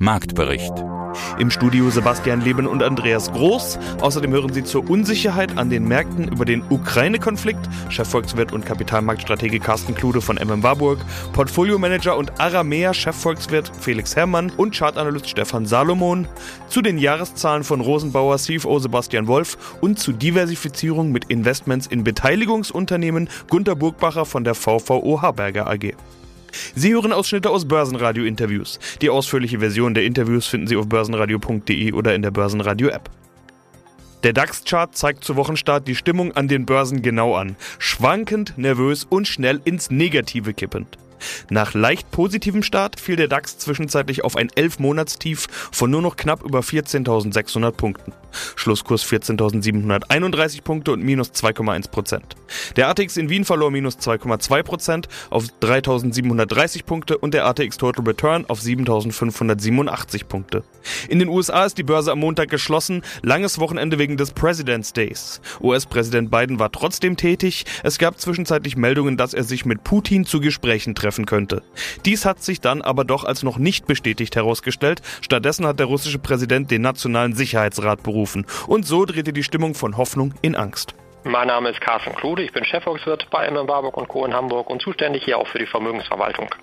Marktbericht. Im Studio Sebastian Leben und Andreas Groß. Außerdem hören Sie zur Unsicherheit an den Märkten über den Ukraine-Konflikt Chefvolkswirt und Kapitalmarktstratege Carsten Klude von MM Warburg, Portfoliomanager und Aramea-Chefvolkswirt Felix Herrmann und Chartanalyst Stefan Salomon, zu den Jahreszahlen von Rosenbauer CFO Sebastian Wolf und zu Diversifizierung mit Investments in Beteiligungsunternehmen Gunter Burgbacher von der VVO Harberger AG. Sie hören Ausschnitte aus Börsenradio-Interviews. Die ausführliche Version der Interviews finden Sie auf börsenradio.de oder in der Börsenradio-App. Der DAX-Chart zeigt zu Wochenstart die Stimmung an den Börsen genau an. Schwankend, nervös und schnell ins Negative kippend. Nach leicht positivem Start fiel der DAX zwischenzeitlich auf ein 11-Monatstief von nur noch knapp über 14.600 Punkten. Schlusskurs 14.731 Punkte und minus 2,1 Prozent. Der ATX in Wien verlor minus 2,2 Prozent auf 3.730 Punkte und der ATX Total Return auf 7.587 Punkte. In den USA ist die Börse am Montag geschlossen, langes Wochenende wegen des President's Days. US-Präsident Biden war trotzdem tätig. Es gab zwischenzeitlich Meldungen, dass er sich mit Putin zu Gesprächen treffen könnte. Dies hat sich dann aber doch als noch nicht bestätigt herausgestellt. Stattdessen hat der russische Präsident den Nationalen Sicherheitsrat berufen. Und so drehte die Stimmung von Hoffnung in Angst. Mein Name ist Carsten Klude, ich bin Chefvolkswirt bei MM Warburg und Co. in Hamburg und zuständig hier auch für die Vermögensverwaltung.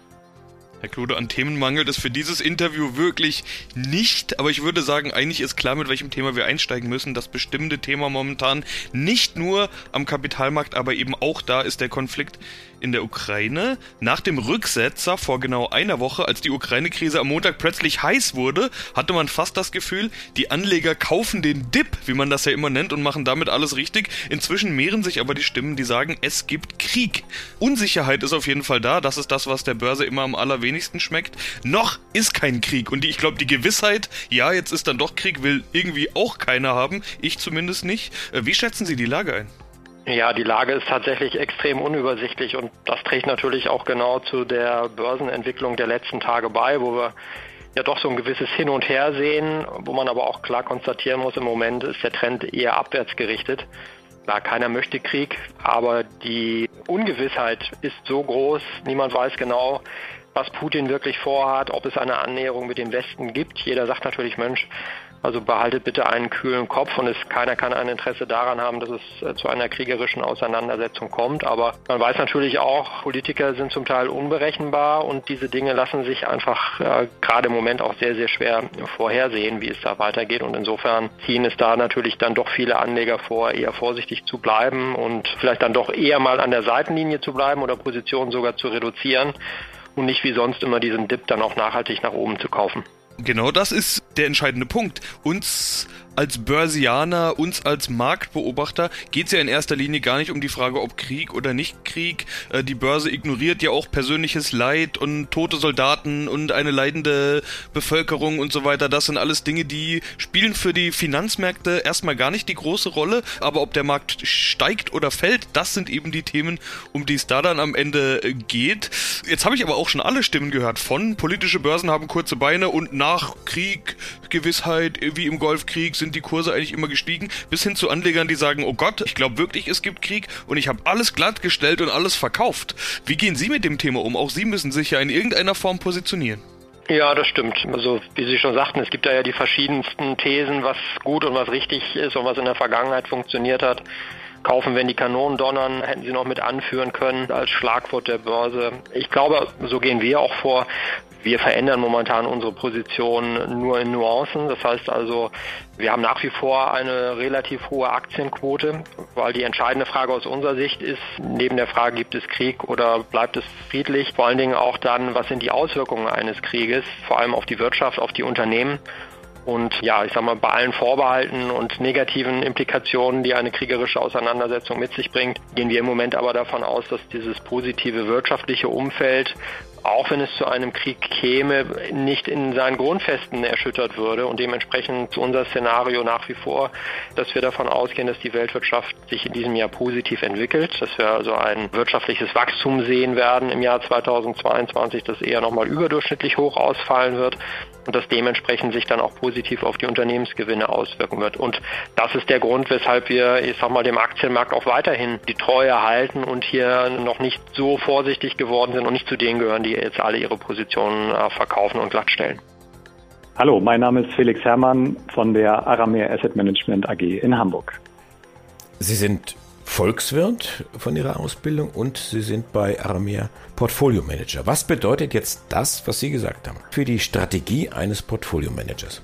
Herr Klude, an Themen mangelt es für dieses Interview wirklich nicht, aber ich würde sagen, eigentlich ist klar, mit welchem Thema wir einsteigen müssen. Das bestimmte Thema momentan nicht nur am Kapitalmarkt, aber eben auch da ist der Konflikt in der Ukraine. Nach dem Rücksetzer vor genau einer Woche, als die Ukraine-Krise am Montag plötzlich heiß wurde, hatte man fast das Gefühl, die Anleger kaufen den Dip, wie man das ja immer nennt, und machen damit alles richtig. Inzwischen mehren sich aber die Stimmen, die sagen, es gibt Krieg. Unsicherheit ist auf jeden Fall da. Das ist das, was der Börse immer am allerwenigsten schmeckt. Noch ist kein Krieg. Und ich glaube, die Gewissheit, ja, jetzt ist dann doch Krieg, will irgendwie auch keiner haben. Ich zumindest nicht. Äh, wie schätzen Sie die Lage ein? Ja, die Lage ist tatsächlich extrem unübersichtlich und das trägt natürlich auch genau zu der Börsenentwicklung der letzten Tage bei, wo wir ja doch so ein gewisses Hin und Her sehen, wo man aber auch klar konstatieren muss, im Moment ist der Trend eher abwärts gerichtet. Klar, keiner möchte Krieg, aber die Ungewissheit ist so groß, niemand weiß genau, was Putin wirklich vorhat, ob es eine Annäherung mit dem Westen gibt. Jeder sagt natürlich, Mensch, also behaltet bitte einen kühlen Kopf und es, keiner kann ein Interesse daran haben, dass es äh, zu einer kriegerischen Auseinandersetzung kommt. Aber man weiß natürlich auch, Politiker sind zum Teil unberechenbar und diese Dinge lassen sich einfach äh, gerade im Moment auch sehr, sehr schwer vorhersehen, wie es da weitergeht. Und insofern ziehen es da natürlich dann doch viele Anleger vor, eher vorsichtig zu bleiben und vielleicht dann doch eher mal an der Seitenlinie zu bleiben oder Positionen sogar zu reduzieren und nicht wie sonst immer diesen Dip dann auch nachhaltig nach oben zu kaufen. Genau das ist der entscheidende Punkt. Uns als Börsianer, uns als Marktbeobachter geht es ja in erster Linie gar nicht um die Frage, ob Krieg oder nicht Krieg. Äh, die Börse ignoriert ja auch persönliches Leid und tote Soldaten und eine leidende Bevölkerung und so weiter. Das sind alles Dinge, die spielen für die Finanzmärkte erstmal gar nicht die große Rolle. Aber ob der Markt steigt oder fällt, das sind eben die Themen, um die es da dann am Ende geht. Jetzt habe ich aber auch schon alle Stimmen gehört von politische Börsen haben kurze Beine und nach Krieg, Gewissheit, wie im Golfkrieg sind die Kurse eigentlich immer gestiegen, bis hin zu Anlegern, die sagen, oh Gott, ich glaube wirklich, es gibt Krieg und ich habe alles glatt gestellt und alles verkauft. Wie gehen Sie mit dem Thema um? Auch Sie müssen sich ja in irgendeiner Form positionieren. Ja, das stimmt. Also wie Sie schon sagten, es gibt da ja die verschiedensten Thesen, was gut und was richtig ist und was in der Vergangenheit funktioniert hat. Kaufen, wenn die Kanonen donnern, hätten Sie noch mit anführen können als Schlagwort der Börse. Ich glaube, so gehen wir auch vor. Wir verändern momentan unsere Position nur in Nuancen. Das heißt also, wir haben nach wie vor eine relativ hohe Aktienquote, weil die entscheidende Frage aus unserer Sicht ist, neben der Frage, gibt es Krieg oder bleibt es friedlich, vor allen Dingen auch dann, was sind die Auswirkungen eines Krieges, vor allem auf die Wirtschaft, auf die Unternehmen. Und ja, ich sag mal, bei allen Vorbehalten und negativen Implikationen, die eine kriegerische Auseinandersetzung mit sich bringt, gehen wir im Moment aber davon aus, dass dieses positive wirtschaftliche Umfeld auch wenn es zu einem Krieg käme, nicht in seinen Grundfesten erschüttert würde. Und dementsprechend unser Szenario nach wie vor, dass wir davon ausgehen, dass die Weltwirtschaft sich in diesem Jahr positiv entwickelt, dass wir also ein wirtschaftliches Wachstum sehen werden im Jahr 2022, das eher nochmal überdurchschnittlich hoch ausfallen wird und das dementsprechend sich dann auch positiv positiv auf die Unternehmensgewinne auswirken wird. Und das ist der Grund, weshalb wir, ich sag mal, dem Aktienmarkt auch weiterhin die Treue halten und hier noch nicht so vorsichtig geworden sind und nicht zu denen gehören, die jetzt alle ihre Positionen äh, verkaufen und glattstellen. Hallo, mein Name ist Felix Herrmann von der Aramea Asset Management AG in Hamburg. Sie sind Volkswirt von Ihrer Ausbildung und Sie sind bei Aramea Portfolio Manager. Was bedeutet jetzt das, was Sie gesagt haben, für die Strategie eines Portfolio Managers?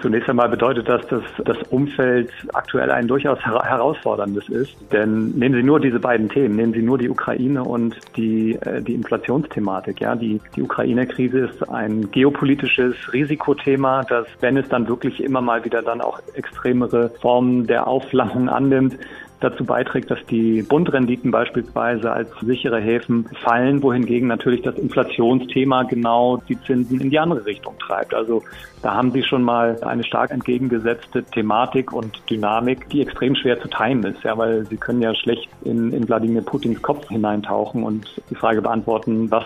Zunächst einmal bedeutet das, dass das Umfeld aktuell ein durchaus herausforderndes ist. Denn nehmen Sie nur diese beiden Themen, nehmen Sie nur die Ukraine und die, äh, die Inflationsthematik. Ja, die, die Ukraine-Krise ist ein geopolitisches Risikothema, das, wenn es dann wirklich immer mal wieder dann auch extremere Formen der Aufflammung annimmt, dazu beiträgt, dass die Bundrenditen beispielsweise als sichere Häfen fallen, wohingegen natürlich das Inflationsthema genau die Zinsen in die andere Richtung treibt. Also da haben Sie schon mal eine stark entgegengesetzte Thematik und Dynamik, die extrem schwer zu timen ist, ja, weil Sie können ja schlecht in, in Wladimir Putins Kopf hineintauchen und die Frage beantworten, was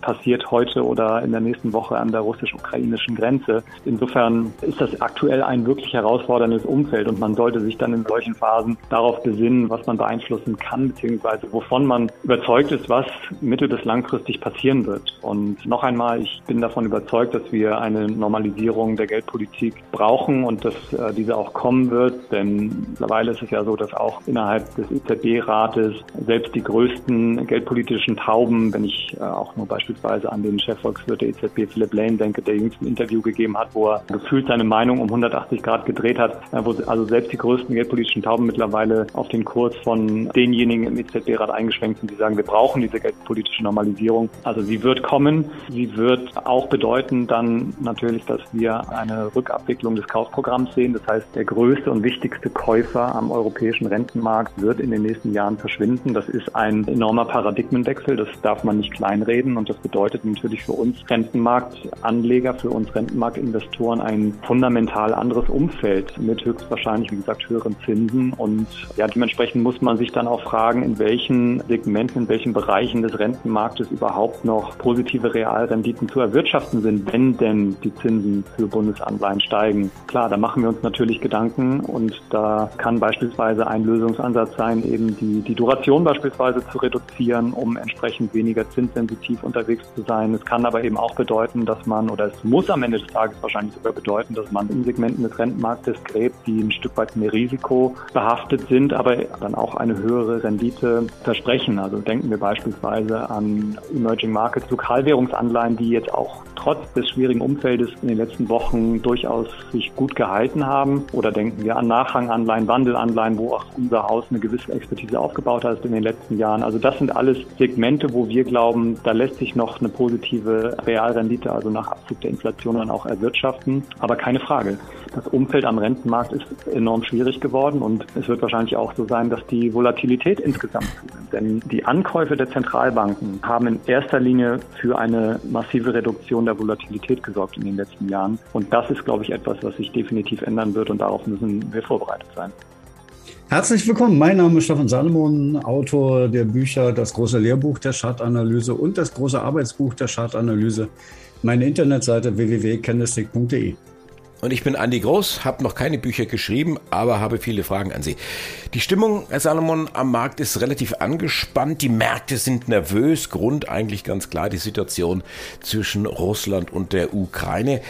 passiert heute oder in der nächsten Woche an der russisch-ukrainischen Grenze. Insofern ist das aktuell ein wirklich herausforderndes Umfeld und man sollte sich dann in solchen Phasen darauf besinnen, was man beeinflussen kann, beziehungsweise wovon man überzeugt ist, was mittel- bis langfristig passieren wird. Und noch einmal, ich bin davon überzeugt, dass wir eine Normalisierung der Geldpolitik brauchen und dass äh, diese auch kommen wird. Denn mittlerweile ist es ja so, dass auch innerhalb des EZB-Rates selbst die größten geldpolitischen Tauben, wenn ich äh, auch nur beispielsweise an den Chefvolkswirt der EZB, Philip Lane, denke, der jüngst ein Interview gegeben hat, wo er gefühlt seine Meinung um 180 Grad gedreht hat, äh, wo also selbst die größten geldpolitischen Tauben mittlerweile auf den Kurs von denjenigen im EZB-Rat eingeschränkt sind, die sagen, wir brauchen diese geldpolitische Normalisierung. Also sie wird kommen. Sie wird auch bedeuten dann natürlich, dass wir eine Rückabwicklung des Kaufprogramms sehen. Das heißt, der größte und wichtigste Käufer am europäischen Rentenmarkt wird in den nächsten Jahren verschwinden. Das ist ein enormer Paradigmenwechsel. Das darf man nicht kleinreden. Und das bedeutet natürlich für uns Rentenmarktanleger, für uns Rentenmarktinvestoren ein fundamental anderes Umfeld mit höchstwahrscheinlich, wie gesagt, höheren Zinsen und ja, dementsprechend muss man sich dann auch fragen, in welchen Segmenten, in welchen Bereichen des Rentenmarktes überhaupt noch positive Realrenditen zu erwirtschaften sind, wenn denn die Zinsen für Bundesanleihen steigen. Klar, da machen wir uns natürlich Gedanken und da kann beispielsweise ein Lösungsansatz sein, eben die, die Duration beispielsweise zu reduzieren, um entsprechend weniger zinssensitiv unterwegs zu sein. Es kann aber eben auch bedeuten, dass man, oder es muss am Ende des Tages wahrscheinlich sogar bedeuten, dass man in Segmenten des Rentenmarktes gräbt, die ein Stück weit mehr Risiko behaftet sind, aber dann auch eine höhere Rendite versprechen. Also denken wir beispielsweise an Emerging Markets, Lokalwährungsanleihen, die jetzt auch trotz des schwierigen Umfeldes in den letzten Wochen durchaus sich gut gehalten haben. Oder denken wir an Nachranganleihen, Wandelanleihen, wo auch unser Haus eine gewisse Expertise aufgebaut hat in den letzten Jahren. Also das sind alles Segmente, wo wir glauben, da lässt sich noch eine positive Realrendite, also nach Abzug der Inflation dann auch erwirtschaften. Aber keine Frage. Das Umfeld am Rentenmarkt ist enorm schwierig geworden und es wird wahrscheinlich auch so sein, dass die Volatilität insgesamt zunimmt. Denn die Ankäufe der Zentralbanken haben in erster Linie für eine massive Reduktion der Volatilität gesorgt in den letzten Jahren. Und das ist, glaube ich, etwas, was sich definitiv ändern wird und darauf müssen wir vorbereitet sein. Herzlich willkommen. Mein Name ist Stefan Salomon, Autor der Bücher Das große Lehrbuch der Chartanalyse und das große Arbeitsbuch der Chartanalyse. Meine Internetseite www.candlestick.de. Und ich bin Andi Groß, habe noch keine Bücher geschrieben, aber habe viele Fragen an Sie. Die Stimmung, Herr Salomon, am Markt ist relativ angespannt. Die Märkte sind nervös. Grund eigentlich ganz klar die Situation zwischen Russland und der Ukraine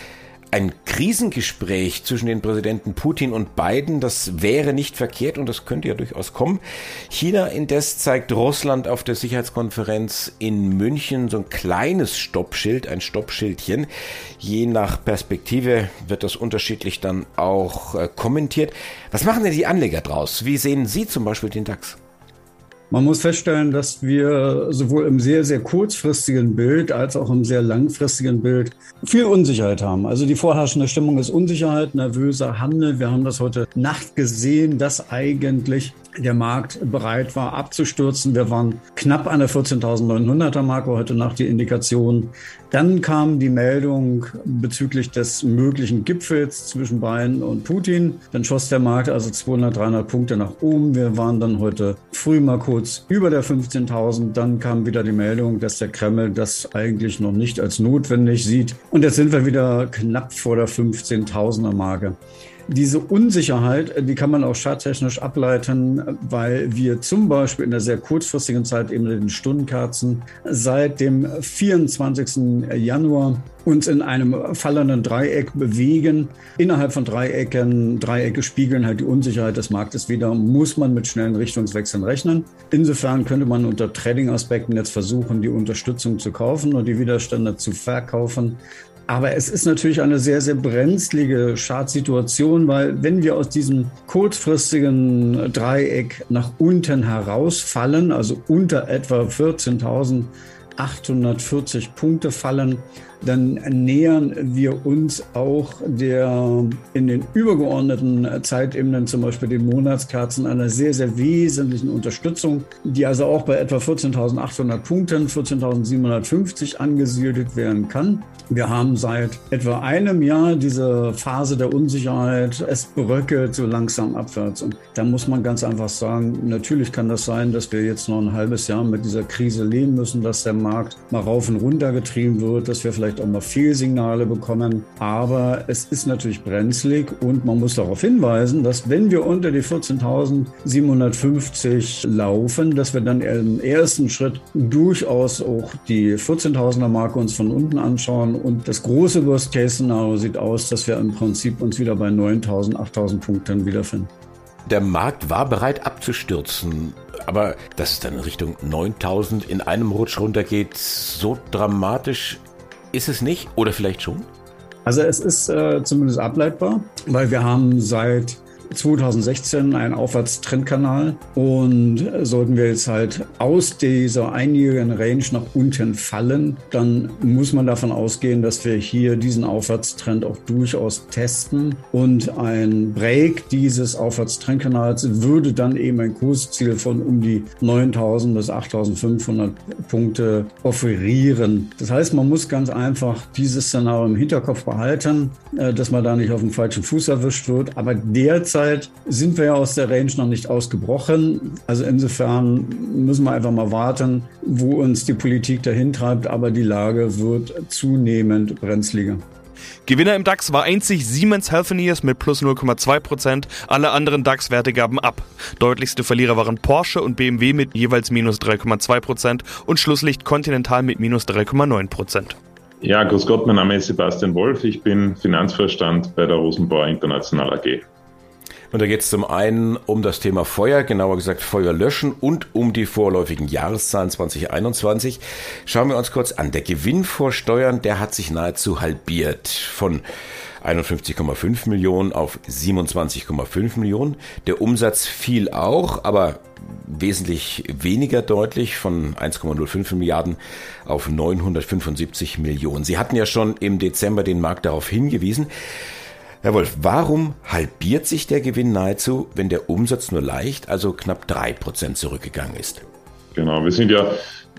ein Krisengespräch zwischen den Präsidenten Putin und Biden, das wäre nicht verkehrt und das könnte ja durchaus kommen. China indes zeigt Russland auf der Sicherheitskonferenz in München so ein kleines Stoppschild, ein Stoppschildchen. Je nach Perspektive wird das unterschiedlich dann auch äh, kommentiert. Was machen denn die Anleger draus? Wie sehen Sie zum Beispiel den DAX? Man muss feststellen, dass wir sowohl im sehr, sehr kurzfristigen Bild als auch im sehr langfristigen Bild viel Unsicherheit haben. Also die vorherrschende Stimmung ist Unsicherheit, nervöser Handel. Wir haben das heute Nacht gesehen, dass eigentlich der Markt bereit war abzustürzen. Wir waren knapp an der 14.900er Marke heute Nacht die Indikation. Dann kam die Meldung bezüglich des möglichen Gipfels zwischen Bayern und Putin. Dann schoss der Markt also 200, 300 Punkte nach oben. Wir waren dann heute früh mal kurz über der 15.000. Dann kam wieder die Meldung, dass der Kreml das eigentlich noch nicht als notwendig sieht. Und jetzt sind wir wieder knapp vor der 15.000er Marke. Diese Unsicherheit, äh, die kann man auch charttechnisch ableiten, weil wir zum Beispiel in der sehr kurzfristigen Zeit eben den Stundenkerzen seit dem 24. Januar uns in einem fallenden Dreieck bewegen. Innerhalb von Dreiecken, Dreiecke spiegeln halt die Unsicherheit des Marktes wieder, muss man mit schnellen Richtungswechseln rechnen. Insofern könnte man unter Trading-Aspekten jetzt versuchen, die Unterstützung zu kaufen und die Widerstände zu verkaufen. Aber es ist natürlich eine sehr, sehr brenzlige Chartsituation, weil wenn wir aus diesem kurzfristigen Dreieck nach unten herausfallen, also unter etwa 14.840 Punkte fallen, dann nähern wir uns auch der in den übergeordneten Zeitebenen, zum Beispiel den Monatskerzen, einer sehr, sehr wesentlichen Unterstützung, die also auch bei etwa 14.800 Punkten, 14.750 angesiedelt werden kann. Wir haben seit etwa einem Jahr diese Phase der Unsicherheit. Es bröckelt so langsam abwärts. Und da muss man ganz einfach sagen, natürlich kann das sein, dass wir jetzt noch ein halbes Jahr mit dieser Krise leben müssen, dass der Markt mal rauf und runter getrieben wird, dass wir vielleicht auch mal Fehlsignale bekommen. Aber es ist natürlich brenzlig und man muss darauf hinweisen, dass wenn wir unter die 14.750 laufen, dass wir dann im ersten Schritt durchaus auch die 14.000er Marke uns von unten anschauen und das große Worst-Case-Szenario sieht aus, dass wir im Prinzip uns wieder bei 9000, 8000 Punkten wiederfinden. Der Markt war bereit abzustürzen, aber dass es dann in Richtung 9000 in einem Rutsch runtergeht, so dramatisch ist es nicht oder vielleicht schon? Also es ist äh, zumindest ableitbar, weil wir haben seit 2016 ein Aufwärtstrendkanal. Und sollten wir jetzt halt aus dieser einjährigen Range nach unten fallen, dann muss man davon ausgehen, dass wir hier diesen Aufwärtstrend auch durchaus testen. Und ein Break dieses Aufwärtstrendkanals würde dann eben ein Kursziel von um die 9000 bis 8500 Punkte offerieren. Das heißt, man muss ganz einfach dieses Szenario im Hinterkopf behalten, äh, dass man da nicht auf dem falschen Fuß erwischt wird, aber derzeit Derzeit sind wir ja aus der Range noch nicht ausgebrochen. Also insofern müssen wir einfach mal warten, wo uns die Politik dahin treibt. Aber die Lage wird zunehmend brenzliger. Gewinner im DAX war einzig Siemens Healthineers mit plus 0,2%, alle anderen DAX-Werte gaben ab. Deutlichste Verlierer waren Porsche und BMW mit jeweils minus 3,2% und Schlusslicht Continental mit minus 3,9%. Ja, grüß Gott, mein Name ist Sebastian Wolf, ich bin Finanzvorstand bei der Rosenbauer International AG. Und da geht es zum einen um das Thema Feuer, genauer gesagt Feuer löschen und um die vorläufigen Jahreszahlen 2021. Schauen wir uns kurz an. Der Gewinn vor Steuern, der hat sich nahezu halbiert von 51,5 Millionen auf 27,5 Millionen. Der Umsatz fiel auch, aber wesentlich weniger deutlich von 1,05 Milliarden auf 975 Millionen. Sie hatten ja schon im Dezember den Markt darauf hingewiesen. Herr Wolf, warum halbiert sich der Gewinn nahezu, wenn der Umsatz nur leicht, also knapp drei Prozent zurückgegangen ist? Genau, wir sind ja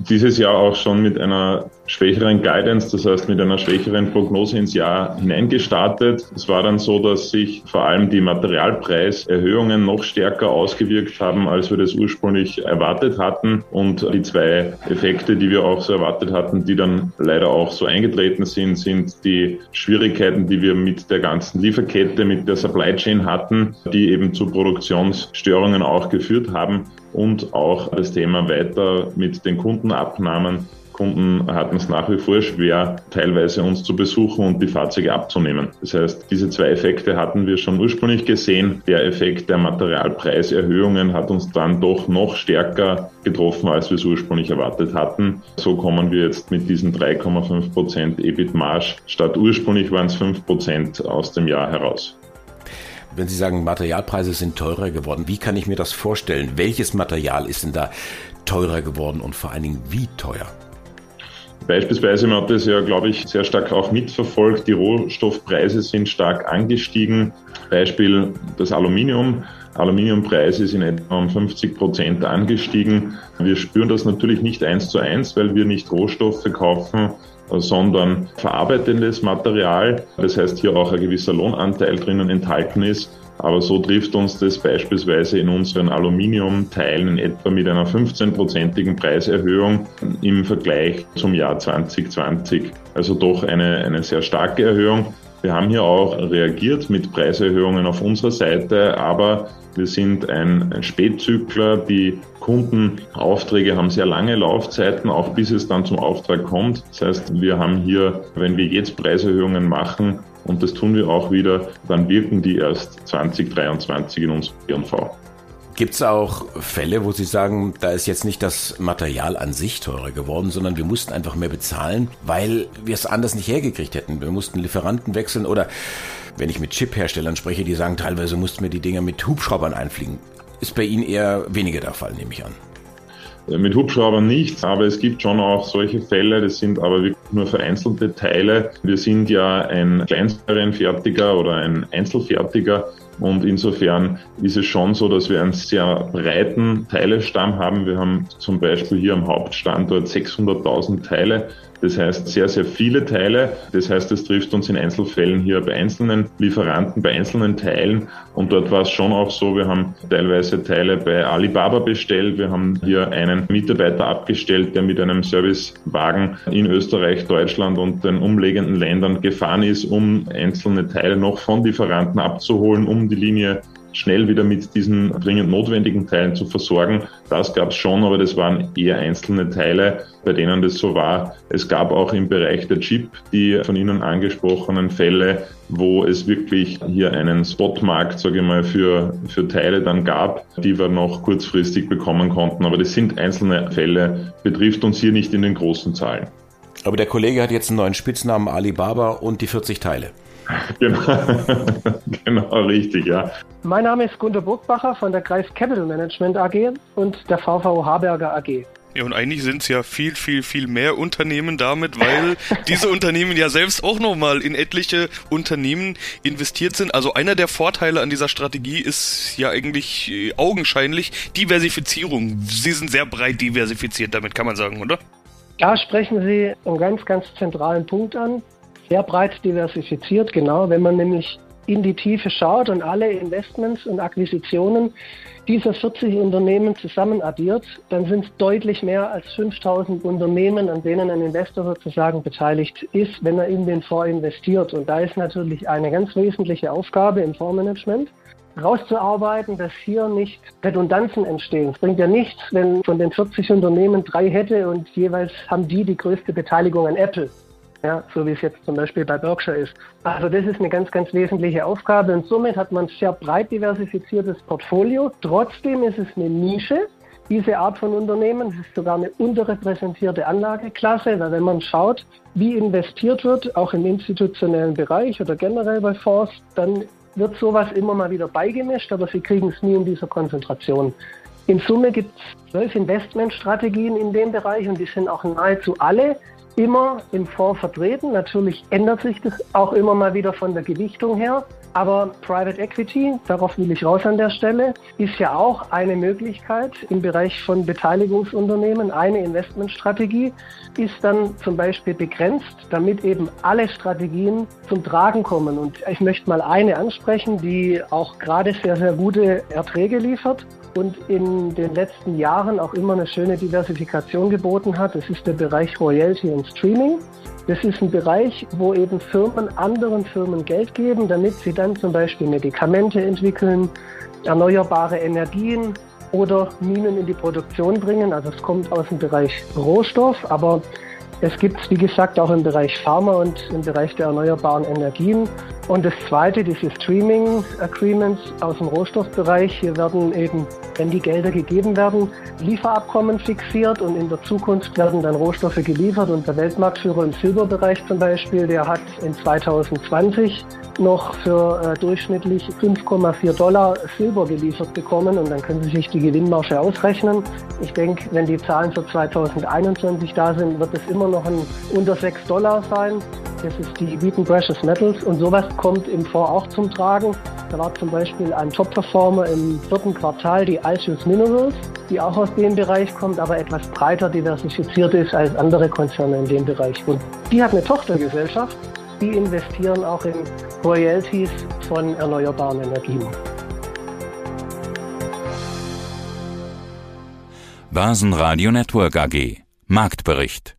dieses Jahr auch schon mit einer schwächeren Guidance, das heißt mit einer schwächeren Prognose ins Jahr hineingestartet. Es war dann so, dass sich vor allem die Materialpreiserhöhungen noch stärker ausgewirkt haben, als wir das ursprünglich erwartet hatten. Und die zwei Effekte, die wir auch so erwartet hatten, die dann leider auch so eingetreten sind, sind die Schwierigkeiten, die wir mit der ganzen Lieferkette, mit der Supply Chain hatten, die eben zu Produktionsstörungen auch geführt haben und auch das Thema weiter mit den Kundenabnahmen. Kunden hatten es nach wie vor schwer, teilweise uns zu besuchen und die Fahrzeuge abzunehmen. Das heißt, diese zwei Effekte hatten wir schon ursprünglich gesehen. Der Effekt der Materialpreiserhöhungen hat uns dann doch noch stärker getroffen, als wir es ursprünglich erwartet hatten. So kommen wir jetzt mit diesen 3,5 Prozent EBIT-Marge statt ursprünglich waren es 5 Prozent aus dem Jahr heraus. Wenn Sie sagen, Materialpreise sind teurer geworden, wie kann ich mir das vorstellen? Welches Material ist denn da teurer geworden und vor allen Dingen wie teuer? Beispielsweise, man hat das ja, glaube ich, sehr stark auch mitverfolgt. Die Rohstoffpreise sind stark angestiegen. Beispiel das Aluminium. Aluminiumpreis ist in etwa um 50 Prozent angestiegen. Wir spüren das natürlich nicht eins zu eins, weil wir nicht Rohstoffe kaufen, sondern verarbeitendes Material. Das heißt, hier auch ein gewisser Lohnanteil drinnen enthalten ist. Aber so trifft uns das beispielsweise in unseren Aluminiumteilen in etwa mit einer 15-prozentigen Preiserhöhung im Vergleich zum Jahr 2020. Also doch eine, eine sehr starke Erhöhung. Wir haben hier auch reagiert mit Preiserhöhungen auf unserer Seite, aber wir sind ein, Spätzykler. Die Kundenaufträge haben sehr lange Laufzeiten, auch bis es dann zum Auftrag kommt. Das heißt, wir haben hier, wenn wir jetzt Preiserhöhungen machen, und das tun wir auch wieder, dann wirken die erst 2023 in unserem BNV. Gibt es auch Fälle, wo Sie sagen, da ist jetzt nicht das Material an sich teurer geworden, sondern wir mussten einfach mehr bezahlen, weil wir es anders nicht hergekriegt hätten. Wir mussten Lieferanten wechseln oder wenn ich mit Chip-Herstellern spreche, die sagen, teilweise mussten wir die Dinger mit Hubschraubern einfliegen. Ist bei Ihnen eher weniger der Fall, nehme ich an. Mit Hubschraubern nicht, aber es gibt schon auch solche Fälle, das sind aber wirklich nur vereinzelte Teile. Wir sind ja ein Kleinsterienfertiger oder ein Einzelfertiger und insofern ist es schon so, dass wir einen sehr breiten Teilestamm haben. Wir haben zum Beispiel hier am Hauptstandort 600.000 Teile. Das heißt sehr, sehr viele Teile. Das heißt, es trifft uns in Einzelfällen hier bei einzelnen Lieferanten, bei einzelnen Teilen. Und dort war es schon auch so, wir haben teilweise Teile bei Alibaba bestellt. Wir haben hier einen Mitarbeiter abgestellt, der mit einem Servicewagen in Österreich, Deutschland und den umliegenden Ländern gefahren ist, um einzelne Teile noch von Lieferanten abzuholen, um die Linie schnell wieder mit diesen dringend notwendigen Teilen zu versorgen. Das gab es schon, aber das waren eher einzelne Teile, bei denen das so war. Es gab auch im Bereich der Chip die von Ihnen angesprochenen Fälle, wo es wirklich hier einen Spotmarkt, sage ich mal, für, für Teile dann gab, die wir noch kurzfristig bekommen konnten. Aber das sind einzelne Fälle, betrifft uns hier nicht in den großen Zahlen. Aber der Kollege hat jetzt einen neuen Spitznamen Alibaba und die 40 Teile. Genau. genau, richtig, ja. Mein Name ist Gunter Burgbacher von der Kreis Capital Management AG und der VV Haberger AG. Ja, und eigentlich sind es ja viel, viel, viel mehr Unternehmen damit, weil diese Unternehmen ja selbst auch nochmal in etliche Unternehmen investiert sind. Also einer der Vorteile an dieser Strategie ist ja eigentlich äh, augenscheinlich Diversifizierung. Sie sind sehr breit diversifiziert, damit kann man sagen, oder? Da sprechen Sie einen ganz, ganz zentralen Punkt an sehr breit diversifiziert, genau. Wenn man nämlich in die Tiefe schaut und alle Investments und Akquisitionen dieser 40 Unternehmen zusammen addiert, dann sind es deutlich mehr als 5000 Unternehmen, an denen ein Investor sozusagen beteiligt ist, wenn er in den Fonds investiert. Und da ist natürlich eine ganz wesentliche Aufgabe im Fondsmanagement, rauszuarbeiten, dass hier nicht Redundanzen entstehen. Es bringt ja nichts, wenn von den 40 Unternehmen drei hätte und jeweils haben die die größte Beteiligung an Apple ja, so wie es jetzt zum Beispiel bei Berkshire ist. Also das ist eine ganz, ganz wesentliche Aufgabe und somit hat man ein sehr breit diversifiziertes Portfolio. Trotzdem ist es eine Nische, diese Art von Unternehmen. Es ist sogar eine unterrepräsentierte Anlageklasse, weil wenn man schaut, wie investiert wird, auch im institutionellen Bereich oder generell bei Fonds, dann wird sowas immer mal wieder beigemischt, aber sie kriegen es nie in dieser Konzentration. In Summe gibt es zwölf Investmentstrategien in dem Bereich und die sind auch nahezu alle immer im Fonds vertreten. Natürlich ändert sich das auch immer mal wieder von der Gewichtung her. Aber Private Equity, darauf will ich raus an der Stelle, ist ja auch eine Möglichkeit im Bereich von Beteiligungsunternehmen. Eine Investmentstrategie ist dann zum Beispiel begrenzt, damit eben alle Strategien zum Tragen kommen. Und ich möchte mal eine ansprechen, die auch gerade sehr, sehr gute Erträge liefert und in den letzten Jahren auch immer eine schöne Diversifikation geboten hat. Das ist der Bereich Royalty und Streaming. Das ist ein Bereich, wo eben Firmen anderen Firmen Geld geben, damit sie dann zum Beispiel Medikamente entwickeln, erneuerbare Energien oder Minen in die Produktion bringen. Also es kommt aus dem Bereich Rohstoff, aber es gibt es, wie gesagt, auch im Bereich Pharma und im Bereich der erneuerbaren Energien. Und das zweite, diese Streaming Agreements aus dem Rohstoffbereich. Hier werden eben, wenn die Gelder gegeben werden, Lieferabkommen fixiert und in der Zukunft werden dann Rohstoffe geliefert. Und der Weltmarktführer im Silberbereich zum Beispiel, der hat in 2020 noch für äh, durchschnittlich 5,4 Dollar Silber geliefert bekommen und dann können Sie sich die Gewinnmarge ausrechnen. Ich denke, wenn die Zahlen für 2021 da sind, wird es immer noch ein unter 6 Dollar sein. Das ist die Wheaton Precious Metals und sowas kommt im Fonds auch zum Tragen. Da war zum Beispiel ein Top-Performer im vierten Quartal, die Alcius Minerals, die auch aus dem Bereich kommt, aber etwas breiter diversifiziert ist als andere Konzerne in dem Bereich. Und die hat eine Tochtergesellschaft, die investieren auch in Royalties von erneuerbaren Energien. Börsenradio Network AG Marktbericht